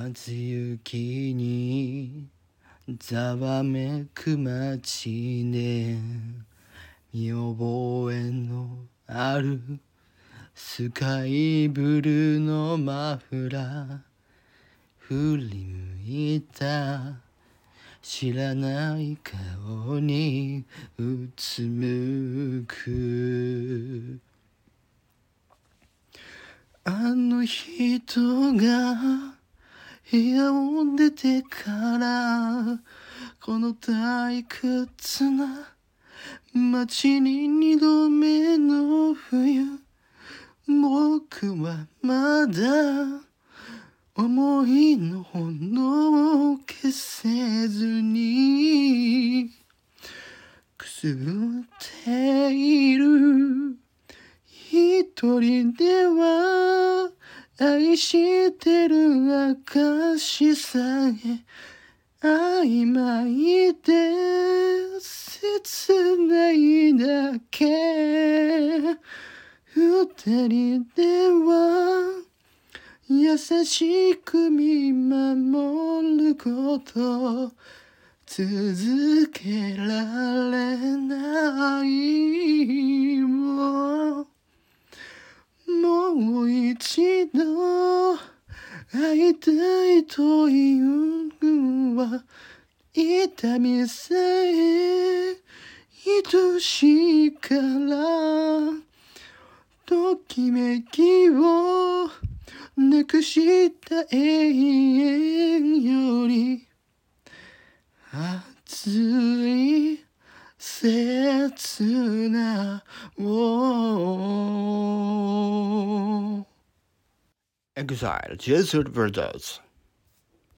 初雪にざわめく街で見覚えのあるスカイブルーのマフラー振り向いた知らない顔にうつむく。あの人が部屋を出てからこの退屈な街に二度目の冬僕はまだ思いの炎を消せずにくすぶっている一人では愛してる証さえ曖昧で切ないだけ。二人では優しく見守ること続けられないももう一度会いというのは痛みさえ愛しいからときめきをなくした永遠より熱い切なを。EXILE, Jesuit Brothers